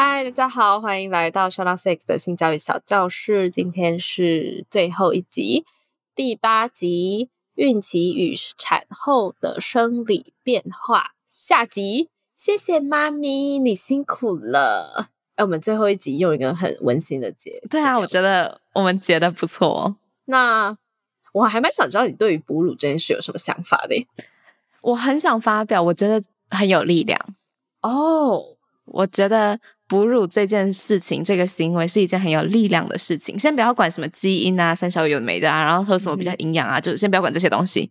嗨，大家好，欢迎来到 Shout Out Six 的性教育小教室。今天是最后一集，第八集：孕期与产后的生理变化。下集，谢谢妈咪，你辛苦了。哎，我们最后一集用一个很温馨的结。对啊，我觉得我们结的不错。那我还蛮想知道你对于哺乳这件事有什么想法的。我很想发表，我觉得很有力量哦。我觉得哺乳这件事情，这个行为是一件很有力量的事情。先不要管什么基因啊、三小有没的啊，然后喝什么比较营养啊，就是先不要管这些东西。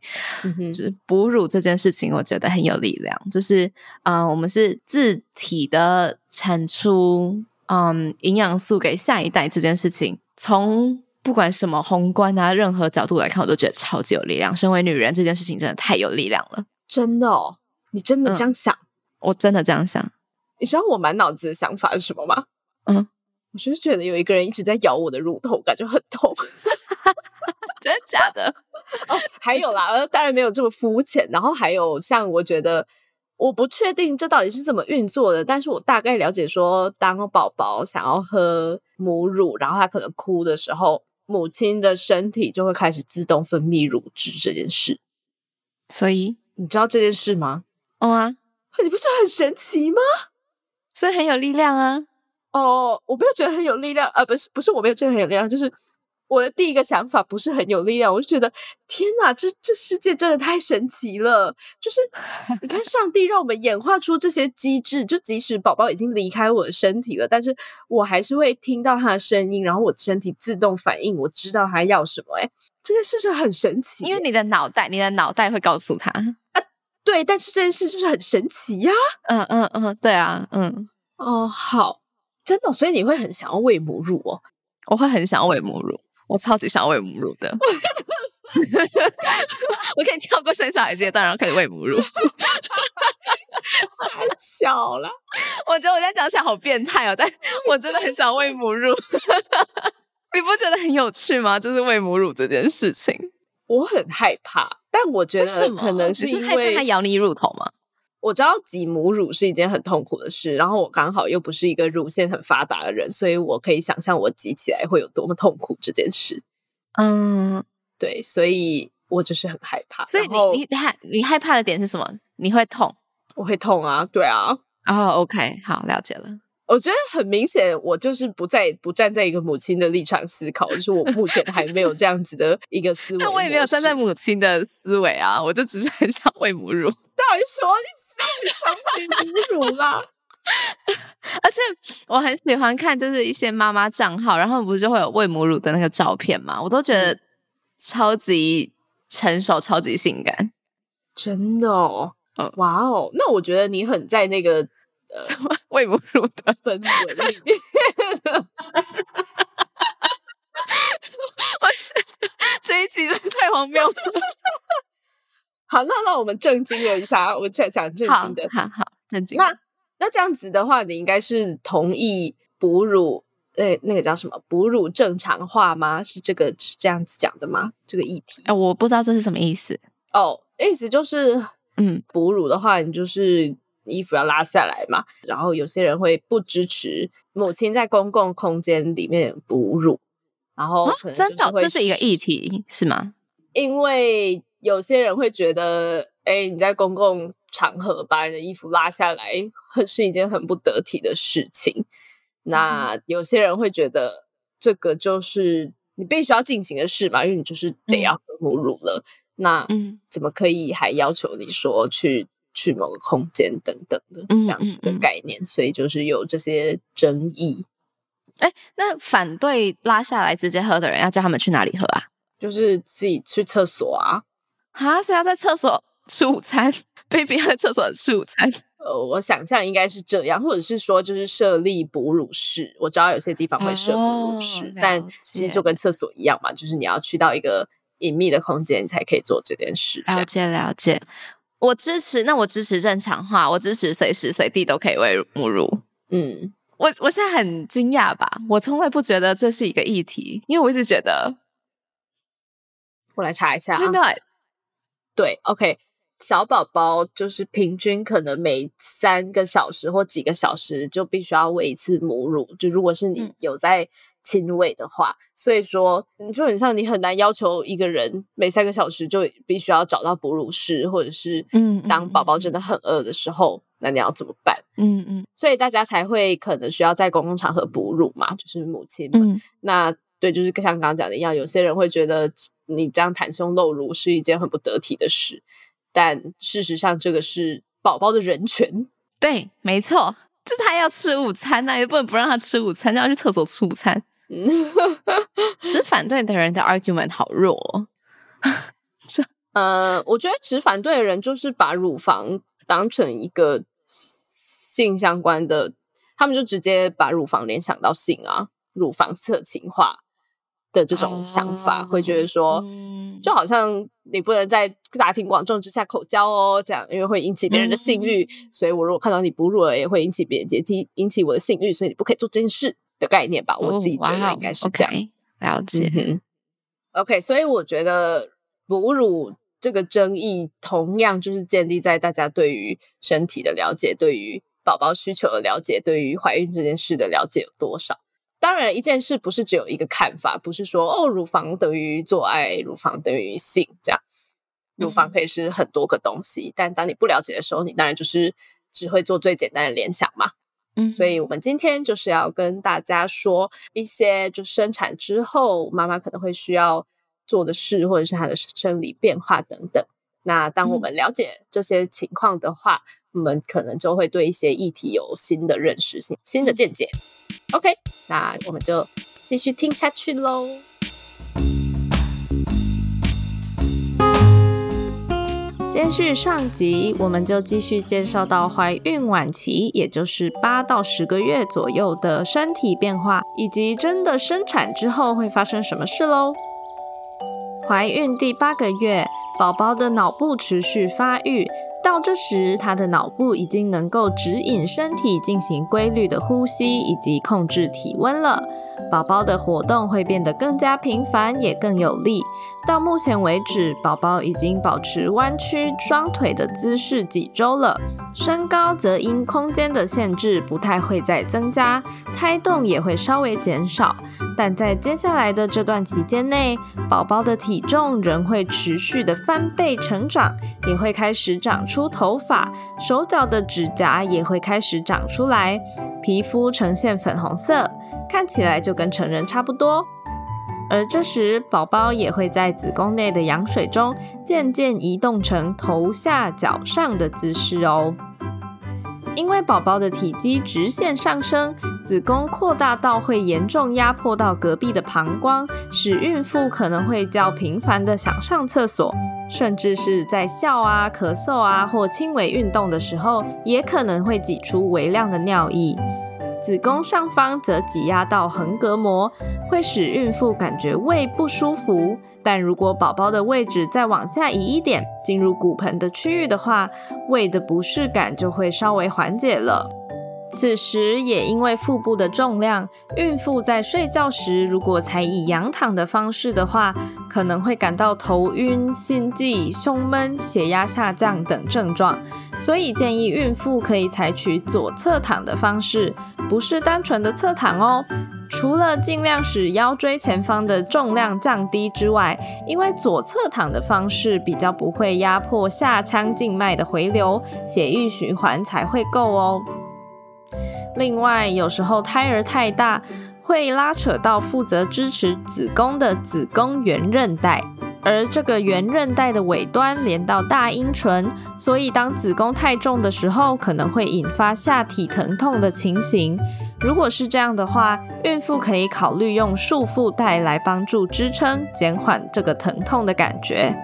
就是哺乳这件事情，我觉得很有力量。就是嗯，我们是自体的产出嗯营养素给下一代这件事情，从不管什么宏观啊，任何角度来看，我都觉得超级有力量。身为女人，这件事情真的太有力量了。真的哦，你真的这样想？我真的这样想。你知道我满脑子的想法是什么吗？嗯，我就是觉得有一个人一直在咬我的乳头，感觉很痛。真的假的？哦，还有啦，当然没有这么肤浅。然后还有像我觉得，我不确定这到底是怎么运作的，但是我大概了解说，当宝宝想要喝母乳，然后他可能哭的时候，母亲的身体就会开始自动分泌乳汁这件事。所以你知道这件事吗？哦啊，你不觉得很神奇吗？所以很有力量啊！哦，我没有觉得很有力量啊，不是不是，我没有觉得很有力量，就是我的第一个想法不是很有力量，我就觉得天哪，这这世界真的太神奇了！就是 你看，上帝让我们演化出这些机制，就即使宝宝已经离开我的身体了，但是我还是会听到他的声音，然后我身体自动反应，我知道他要什么。哎，这件事情很神奇，因为你的脑袋，你的脑袋会告诉他啊。对，但是这件事就是很神奇呀。嗯嗯嗯，对啊，嗯哦，好，真的，所以你会很想要喂母乳哦？我会很想要喂母乳，我超级想要喂母乳的。我可以跳过生小孩阶段，然后开始喂母乳。太小了，我觉得我现在讲起来好变态哦，但我真的很想喂母乳。你不觉得很有趣吗？就是喂母乳这件事情。我很害怕，但我觉得可能是因为他咬你乳头吗？我知道挤母乳是一件很痛苦的事，然后我刚好又不是一个乳腺很发达的人，所以我可以想象我挤起来会有多么痛苦这件事。嗯，对，所以我就是很害怕。所以你你害你害怕的点是什么？你会痛？我会痛啊，对啊。哦，OK，好，了解了。我觉得很明显，我就是不在不站在一个母亲的立场思考，就是我目前还没有这样子的一个思维。那我也没有站在母亲的思维啊，我就只是很想喂母乳。到底说你想喂母乳啦？而且我很喜欢看，就是一些妈妈账号，然后不是就会有喂母乳的那个照片嘛？我都觉得超级成熟，超级性感，真的哦。哇哦，那我觉得你很在那个。什么喂母乳的氛围里面？我是这一集真的太荒谬了。好，那那我们正经了一下，我再讲正经的。好好，正经。那那这样子的话，你应该是同意哺乳？诶，那个叫什么？哺乳正常化吗？是这个是这样子讲的吗？这个议题？哎，我不知道这是什么意思。哦，意思就是，嗯，哺乳的话，你就是。衣服要拉下来嘛，然后有些人会不支持母亲在公共空间里面哺乳，然后真的这是一个议题是吗？因为有些人会觉得，哎，你在公共场合把人的衣服拉下来，是一件很不得体的事情。那有些人会觉得，这个就是你必须要进行的事嘛，因为你就是得要哺乳了。那嗯，怎么可以还要求你说去？去某个空间等等的这样子的概念，所以就是有这些争议。哎，那反对拉下来直接喝的人，要叫他们去哪里喝啊？就是自己去厕所啊？啊，所以要在厕所吃午餐？baby 要在厕所吃午餐。呃，我想象应该是这样，或者是说就是设立哺乳室。我知道有些地方会设哺乳室，但其实就跟厕所一样嘛，就是你要去到一个隐秘的空间，你才可以做这件事。了解了解，我支持。那我支持正常化，我支持随时随地都可以喂母乳。嗯，我我现在很惊讶吧？我从来不觉得这是一个议题，因为我一直觉得。我来查一下啊。对，OK。小宝宝就是平均可能每三个小时或几个小时就必须要喂一次母乳，就如果是你有在亲喂的话，所以说你就很像你很难要求一个人每三个小时就必须要找到哺乳室，或者是嗯，当宝宝真的很饿的时候，那你要怎么办？嗯嗯，所以大家才会可能需要在公共场合哺乳嘛，就是母亲们。那对，就是像刚刚讲的一样，有些人会觉得你这样袒胸露乳是一件很不得体的事。但事实上，这个是宝宝的人权。对，没错，就是他要吃午餐那也不能不让他吃午餐，就要去厕所吃午餐。持反对的人的 argument 好弱。这呃，我觉得持反对的人就是把乳房当成一个性相关的，他们就直接把乳房联想到性啊，乳房色情化。的这种想法，会觉得说，就好像你不能在大庭广众之下口交哦，这样因为会引起别人的性欲，所以我如果看到你哺乳了，也会引起别人接近引起我的性欲，所以你不可以做这件事的概念吧？我自己觉得应该是这样。了解。OK，所以我觉得哺乳这个争议，同样就是建立在大家对于身体的了解，对于宝宝需求的了解，对于怀孕这件事的了解有多少。当然，一件事不是只有一个看法，不是说哦，乳房等于做爱，乳房等于性，这样，乳房可以是很多个东西。但当你不了解的时候，你当然就是只会做最简单的联想嘛。嗯，所以我们今天就是要跟大家说一些，就生产之后妈妈可能会需要做的事，或者是她的生理变化等等。那当我们了解这些情况的话，我们可能就会对一些议题有新的认识、新新的见解。OK，那我们就继续听下去喽。接续上集，我们就继续介绍到怀孕晚期，也就是八到十个月左右的身体变化，以及真的生产之后会发生什么事喽。怀孕第八个月，宝宝的脑部持续发育。到这时，他的脑部已经能够指引身体进行规律的呼吸以及控制体温了。宝宝的活动会变得更加频繁，也更有力。到目前为止，宝宝已经保持弯曲双腿的姿势几周了。身高则因空间的限制不太会再增加，胎动也会稍微减少。但在接下来的这段期间内，宝宝的体重仍会持续的翻倍成长，也会开始长出头发，手脚的指甲也会开始长出来，皮肤呈现粉红色，看起来就跟成人差不多。而这时，宝宝也会在子宫内的羊水中渐渐移动成头下脚上的姿势哦。因为宝宝的体积直线上升，子宫扩大到会严重压迫到隔壁的膀胱，使孕妇可能会较频繁的想上厕所，甚至是在笑啊、咳嗽啊或轻微运动的时候，也可能会挤出微量的尿液。子宫上方则挤压到横膈膜，会使孕妇感觉胃不舒服。但如果宝宝的位置再往下移一点，进入骨盆的区域的话，胃的不适感就会稍微缓解了。此时也因为腹部的重量，孕妇在睡觉时如果采以仰躺的方式的话，可能会感到头晕、心悸、胸闷、血压下降等症状。所以建议孕妇可以采取左侧躺的方式，不是单纯的侧躺哦。除了尽量使腰椎前方的重量降低之外，因为左侧躺的方式比较不会压迫下腔静脉的回流，血液循环才会够哦。另外，有时候胎儿太大，会拉扯到负责支持子宫的子宫圆韧带，而这个圆韧带的尾端连到大阴唇，所以当子宫太重的时候，可能会引发下体疼痛的情形。如果是这样的话，孕妇可以考虑用束缚带来帮助支撑，减缓这个疼痛的感觉。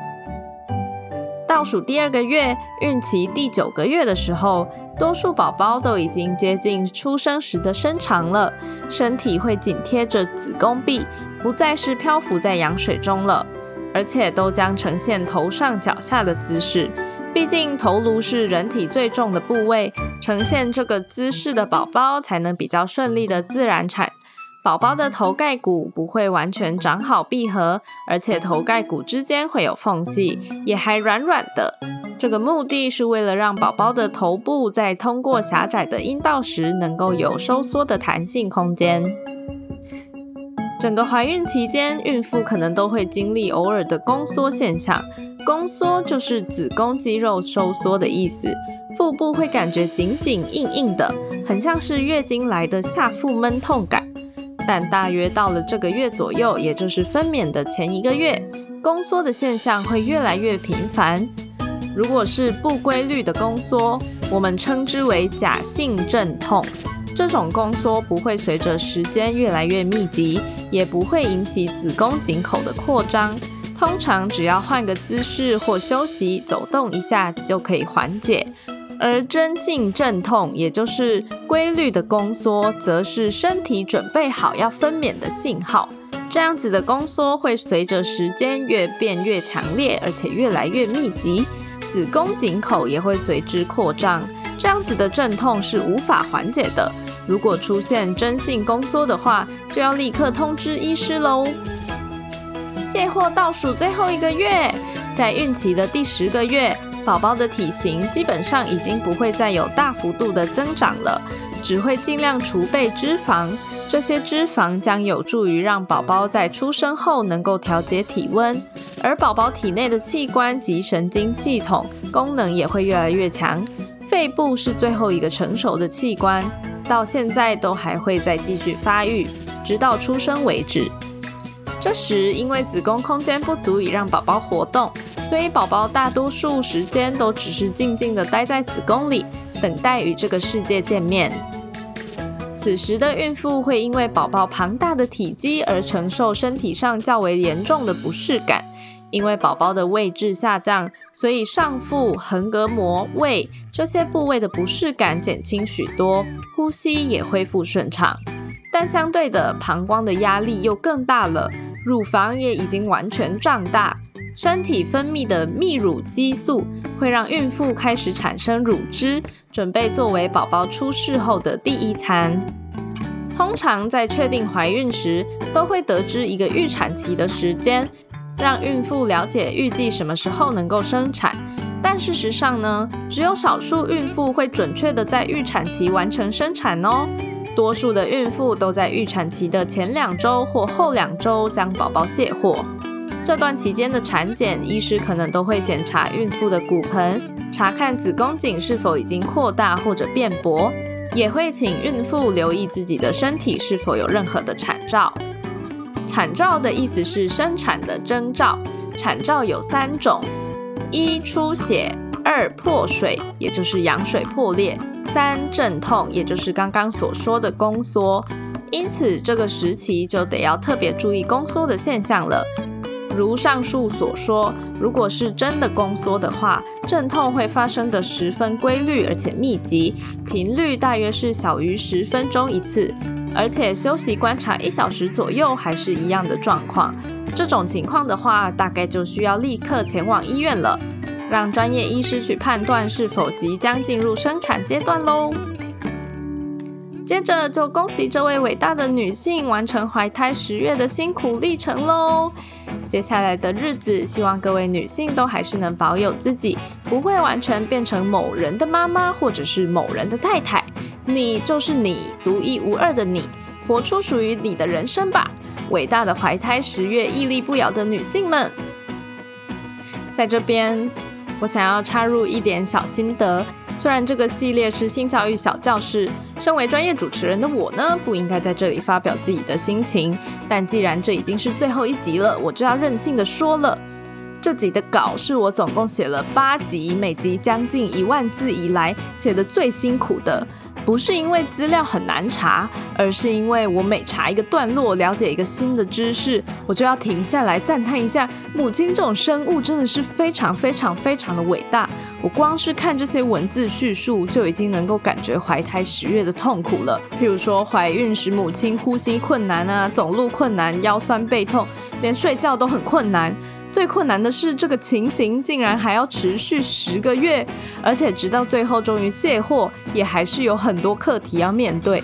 倒数第二个月，孕期第九个月的时候，多数宝宝都已经接近出生时的身长了，身体会紧贴着子宫壁，不再是漂浮在羊水中了，而且都将呈现头上脚下的姿势。毕竟头颅是人体最重的部位，呈现这个姿势的宝宝才能比较顺利的自然产。宝宝的头盖骨不会完全长好闭合，而且头盖骨之间会有缝隙，也还软软的。这个目的是为了让宝宝的头部在通过狭窄的阴道时，能够有收缩的弹性空间。整个怀孕期间，孕妇可能都会经历偶尔的宫缩现象。宫缩就是子宫肌肉收缩的意思，腹部会感觉紧紧硬硬的，很像是月经来的下腹闷痛感。但大约到了这个月左右，也就是分娩的前一个月，宫缩的现象会越来越频繁。如果是不规律的宫缩，我们称之为假性阵痛。这种宫缩不会随着时间越来越密集，也不会引起子宫颈口的扩张。通常只要换个姿势或休息、走动一下就可以缓解。而真性阵痛，也就是规律的宫缩，则是身体准备好要分娩的信号。这样子的宫缩会随着时间越变越强烈，而且越来越密集，子宫颈口也会随之扩张。这样子的阵痛是无法缓解的。如果出现真性宫缩的话，就要立刻通知医师喽。卸货倒数最后一个月，在孕期的第十个月。宝宝的体型基本上已经不会再有大幅度的增长了，只会尽量储备脂肪。这些脂肪将有助于让宝宝在出生后能够调节体温，而宝宝体内的器官及神经系统功能也会越来越强。肺部是最后一个成熟的器官，到现在都还会再继续发育，直到出生为止。这时，因为子宫空间不足以让宝宝活动。所以，宝宝大多数时间都只是静静的待在子宫里，等待与这个世界见面。此时的孕妇会因为宝宝庞大的体积而承受身体上较为严重的不适感。因为宝宝的位置下降，所以上腹、横膈膜、胃这些部位的不适感减轻许多，呼吸也恢复顺畅。但相对的，膀胱的压力又更大了，乳房也已经完全胀大。身体分泌的泌乳激素会让孕妇开始产生乳汁，准备作为宝宝出世后的第一餐。通常在确定怀孕时，都会得知一个预产期的时间，让孕妇了解预计什么时候能够生产。但事实上呢，只有少数孕妇会准确的在预产期完成生产哦。多数的孕妇都在预产期的前两周或后两周将宝宝卸货。这段期间的产检，医师可能都会检查孕妇的骨盆，查看子宫颈是否已经扩大或者变薄，也会请孕妇留意自己的身体是否有任何的产兆。产兆的意思是生产的征兆，产兆有三种：一出血，二破水，也就是羊水破裂；三阵痛，也就是刚刚所说的宫缩。因此，这个时期就得要特别注意宫缩的现象了。如上述所说，如果是真的宫缩的话，阵痛会发生的十分规律而且密集，频率大约是小于十分钟一次，而且休息观察一小时左右还是一样的状况。这种情况的话，大概就需要立刻前往医院了，让专业医师去判断是否即将进入生产阶段喽。接着就恭喜这位伟大的女性完成怀胎十月的辛苦历程喽！接下来的日子，希望各位女性都还是能保有自己，不会完全变成某人的妈妈或者是某人的太太。你就是你，独一无二的你，活出属于你的人生吧！伟大的怀胎十月屹立不摇的女性们，在这边，我想要插入一点小心得。虽然这个系列是新教育小教室，身为专业主持人的我呢，不应该在这里发表自己的心情。但既然这已经是最后一集了，我就要任性的说了。这集的稿是我总共写了八集，每集将近一万字以来写的最辛苦的。不是因为资料很难查，而是因为我每查一个段落，了解一个新的知识，我就要停下来赞叹一下，母亲这种生物真的是非常非常非常的伟大。我光是看这些文字叙述，就已经能够感觉怀胎十月的痛苦了。譬如说，怀孕时母亲呼吸困难啊，走路困难，腰酸背痛，连睡觉都很困难。最困难的是，这个情形竟然还要持续十个月，而且直到最后终于卸货，也还是有很多课题要面对。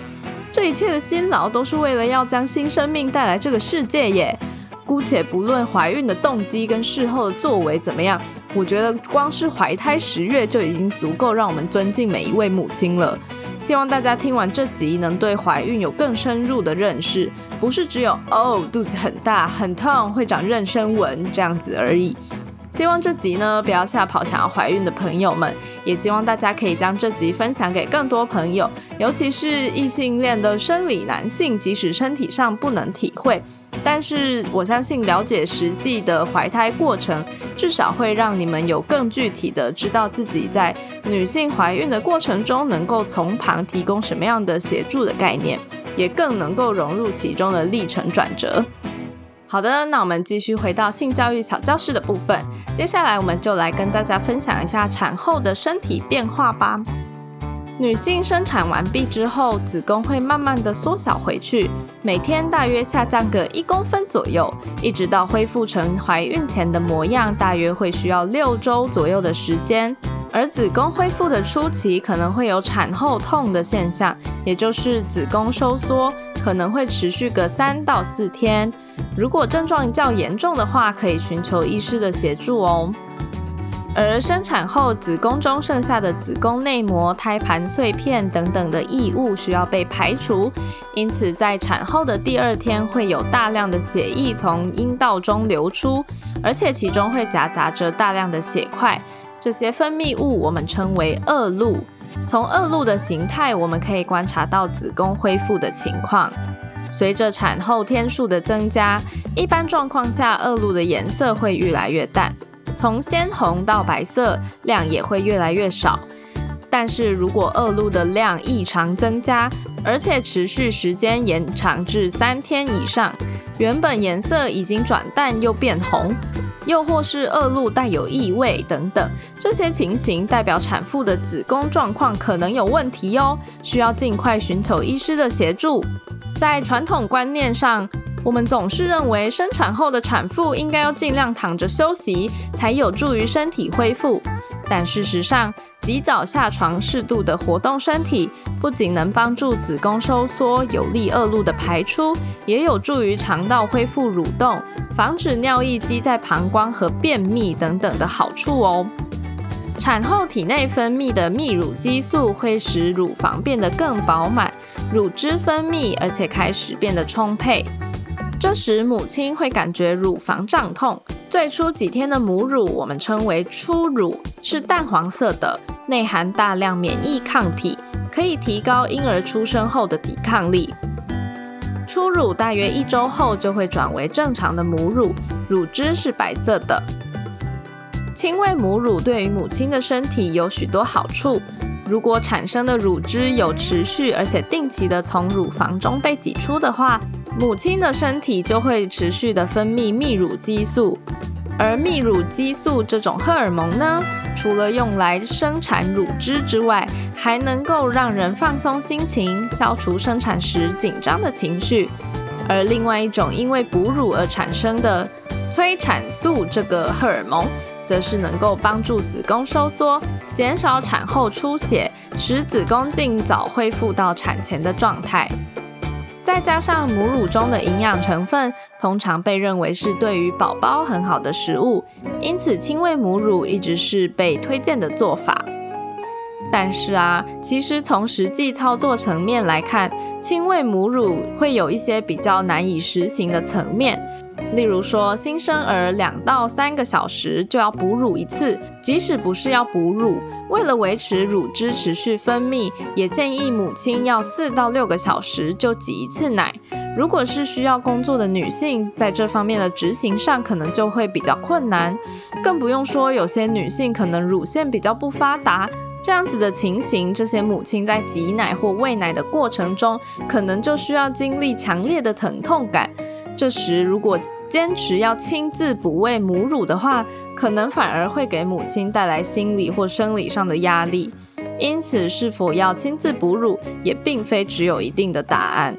这一切的辛劳都是为了要将新生命带来这个世界耶。姑且不论怀孕的动机跟事后的作为怎么样，我觉得光是怀胎十月就已经足够让我们尊敬每一位母亲了。希望大家听完这集能对怀孕有更深入的认识，不是只有哦肚子很大很痛会长妊娠纹这样子而已。希望这集呢不要吓跑想要怀孕的朋友们，也希望大家可以将这集分享给更多朋友，尤其是异性恋的生理男性，即使身体上不能体会。但是我相信，了解实际的怀胎过程，至少会让你们有更具体的知道自己在女性怀孕的过程中，能够从旁提供什么样的协助的概念，也更能够融入其中的历程转折。好的，那我们继续回到性教育小教室的部分，接下来我们就来跟大家分享一下产后的身体变化吧。女性生产完毕之后，子宫会慢慢的缩小回去，每天大约下降个一公分左右，一直到恢复成怀孕前的模样，大约会需要六周左右的时间。而子宫恢复的初期，可能会有产后痛的现象，也就是子宫收缩，可能会持续个三到四天。如果症状较严重的话，可以寻求医师的协助哦。而生产后，子宫中剩下的子宫内膜、胎盘碎片等等的异物需要被排除，因此在产后的第二天会有大量的血液从阴道中流出，而且其中会夹杂着大量的血块。这些分泌物我们称为恶露。从恶露的形态，我们可以观察到子宫恢复的情况。随着产后天数的增加，一般状况下，恶露的颜色会越来越淡。从鲜红到白色，量也会越来越少。但是如果恶露的量异常增加，而且持续时间延长至三天以上，原本颜色已经转淡又变红，又或是恶露带有异味等等，这些情形代表产妇的子宫状况可能有问题哦，需要尽快寻求医师的协助。在传统观念上。我们总是认为生产后的产妇应该要尽量躺着休息，才有助于身体恢复。但事实上，及早下床、适度的活动身体，不仅能帮助子宫收缩，有利恶露的排出，也有助于肠道恢复蠕动，防止尿液积在膀胱和便秘等等的好处哦。产后体内分泌的泌乳激素会使乳房变得更饱满，乳汁分泌，而且开始变得充沛。这时，母亲会感觉乳房胀痛。最初几天的母乳，我们称为初乳，是淡黄色的，内含大量免疫抗体，可以提高婴儿出生后的抵抗力。初乳大约一周后就会转为正常的母乳，乳汁是白色的。亲喂母乳对于母亲的身体有许多好处。如果产生的乳汁有持续而且定期的从乳房中被挤出的话，母亲的身体就会持续的分泌泌乳激素，而泌乳激素这种荷尔蒙呢，除了用来生产乳汁之外，还能够让人放松心情，消除生产时紧张的情绪。而另外一种因为哺乳而产生的催产素这个荷尔蒙，则是能够帮助子宫收缩，减少产后出血，使子宫尽早恢复到产前的状态。再加上母乳中的营养成分，通常被认为是对于宝宝很好的食物，因此亲喂母乳一直是被推荐的做法。但是啊，其实从实际操作层面来看，亲喂母乳会有一些比较难以实行的层面。例如说，新生儿两到三个小时就要哺乳一次，即使不是要哺乳，为了维持乳汁持续分泌，也建议母亲要四到六个小时就挤一次奶。如果是需要工作的女性，在这方面的执行上可能就会比较困难，更不用说有些女性可能乳腺比较不发达，这样子的情形，这些母亲在挤奶或喂奶的过程中，可能就需要经历强烈的疼痛感。这时，如果坚持要亲自哺喂母乳的话，可能反而会给母亲带来心理或生理上的压力。因此，是否要亲自哺乳，也并非只有一定的答案。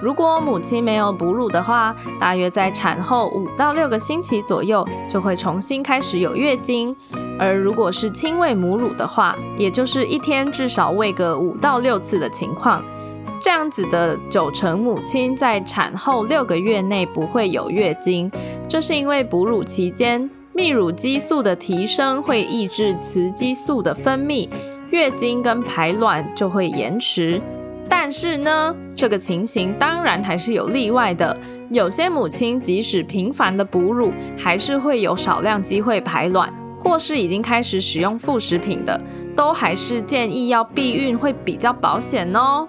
如果母亲没有哺乳的话，大约在产后五到六个星期左右，就会重新开始有月经。而如果是亲喂母乳的话，也就是一天至少喂个五到六次的情况。这样子的九成母亲在产后六个月内不会有月经，这是因为哺乳期间泌乳激素的提升会抑制雌激素的分泌，月经跟排卵就会延迟。但是呢，这个情形当然还是有例外的，有些母亲即使频繁的哺乳，还是会有少量机会排卵，或是已经开始使用副食品的，都还是建议要避孕会比较保险哦。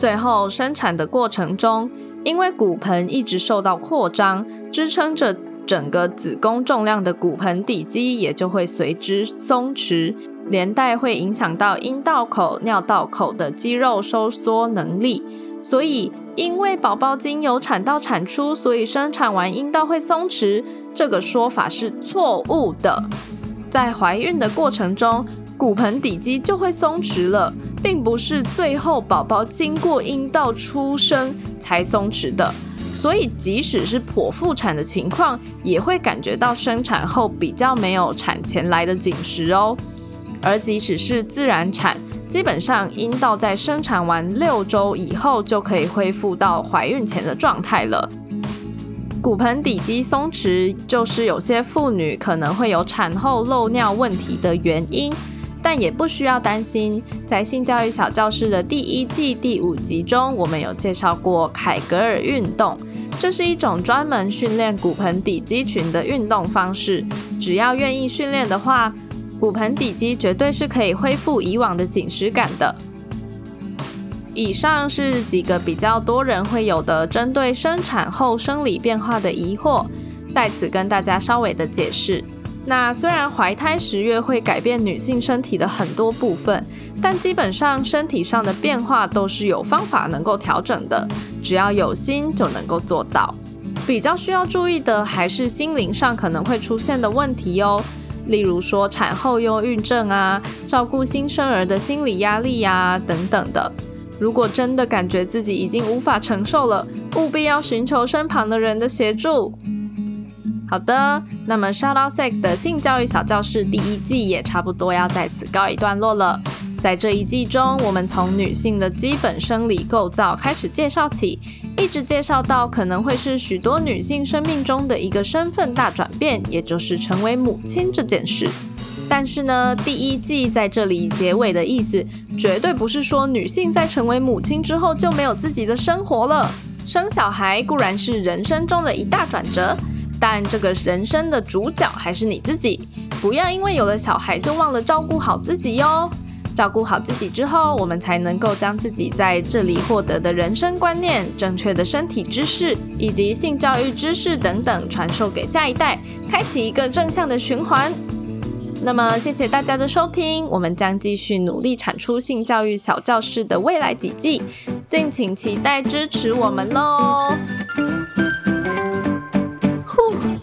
最后生产的过程中，因为骨盆一直受到扩张，支撑着整个子宫重量的骨盆底肌也就会随之松弛，连带会影响到阴道口、尿道口的肌肉收缩能力。所以，因为宝宝经由产道产出，所以生产完阴道会松弛，这个说法是错误的。在怀孕的过程中，骨盆底肌就会松弛了。并不是最后宝宝经过阴道出生才松弛的，所以即使是剖腹产的情况，也会感觉到生产后比较没有产前来的紧实哦。而即使是自然产，基本上阴道在生产完六周以后就可以恢复到怀孕前的状态了。骨盆底肌松弛就是有些妇女可能会有产后漏尿问题的原因。但也不需要担心，在性教育小教室的第一季第五集中，我们有介绍过凯格尔运动，这是一种专门训练骨盆底肌群的运动方式。只要愿意训练的话，骨盆底肌绝对是可以恢复以往的紧实感的。以上是几个比较多人会有的针对生产后生理变化的疑惑，在此跟大家稍微的解释。那虽然怀胎十月会改变女性身体的很多部分，但基本上身体上的变化都是有方法能够调整的，只要有心就能够做到。比较需要注意的还是心灵上可能会出现的问题哦，例如说产后忧郁症啊，照顾新生儿的心理压力呀等等的。如果真的感觉自己已经无法承受了，务必要寻求身旁的人的协助。好的，那么 Shout Out Sex 的性教育小教室第一季也差不多要在此告一段落了。在这一季中，我们从女性的基本生理构造开始介绍起，一直介绍到可能会是许多女性生命中的一个身份大转变，也就是成为母亲这件事。但是呢，第一季在这里结尾的意思，绝对不是说女性在成为母亲之后就没有自己的生活了。生小孩固然是人生中的一大转折。但这个人生的主角还是你自己，不要因为有了小孩就忘了照顾好自己哟。照顾好自己之后，我们才能够将自己在这里获得的人生观念、正确的身体知识以及性教育知识等等传授给下一代，开启一个正向的循环。那么，谢谢大家的收听，我们将继续努力产出性教育小教室的未来几季，敬请期待支持我们喽。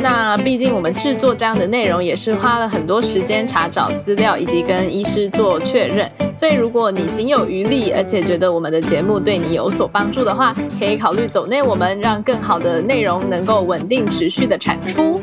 那毕竟我们制作这样的内容也是花了很多时间查找资料以及跟医师做确认，所以如果你心有余力，而且觉得我们的节目对你有所帮助的话，可以考虑走内我们，让更好的内容能够稳定持续的产出。